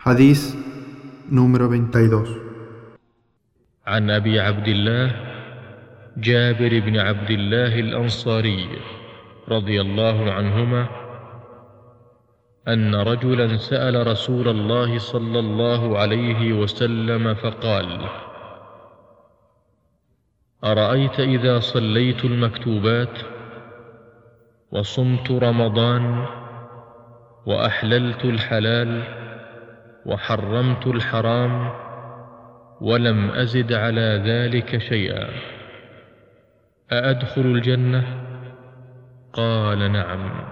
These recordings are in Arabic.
حديث número 22 عن أبي عبد الله جابر بن عبد الله الأنصاري رضي الله عنهما أن رجلا سأل رسول الله صلى الله عليه وسلم فقال أرأيت إذا صليت المكتوبات وصمت رمضان وأحللت الحلال وحرمت الحرام ولم أزد على ذلك شيئا. أأدخل الجنة؟ قال نعم.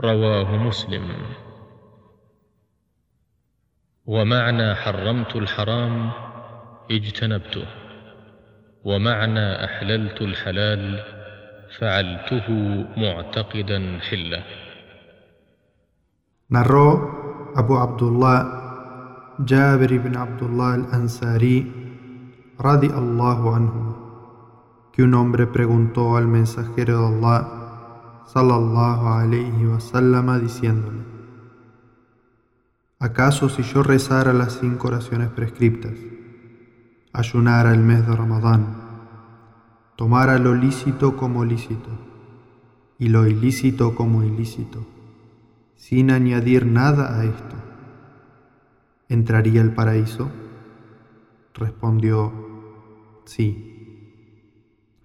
رواه مسلم. ومعنى حرمت الحرام اجتنبته. ومعنى أحللت الحلال فعلته معتقدا حله. Narró Abu Abdullah Jabir ibn Abdullah al-Ansari radi Allahu anhu. Que un hombre preguntó al mensajero de Allah sallallahu alayhi wasallam diciéndole ¿Acaso si yo rezara las cinco oraciones prescriptas, ayunara el mes de Ramadán, tomara lo lícito como lícito y lo ilícito como ilícito, sin añadir nada a esto, ¿entraría al paraíso? Respondió, sí.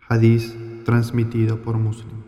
Hadís transmitido por Muslim.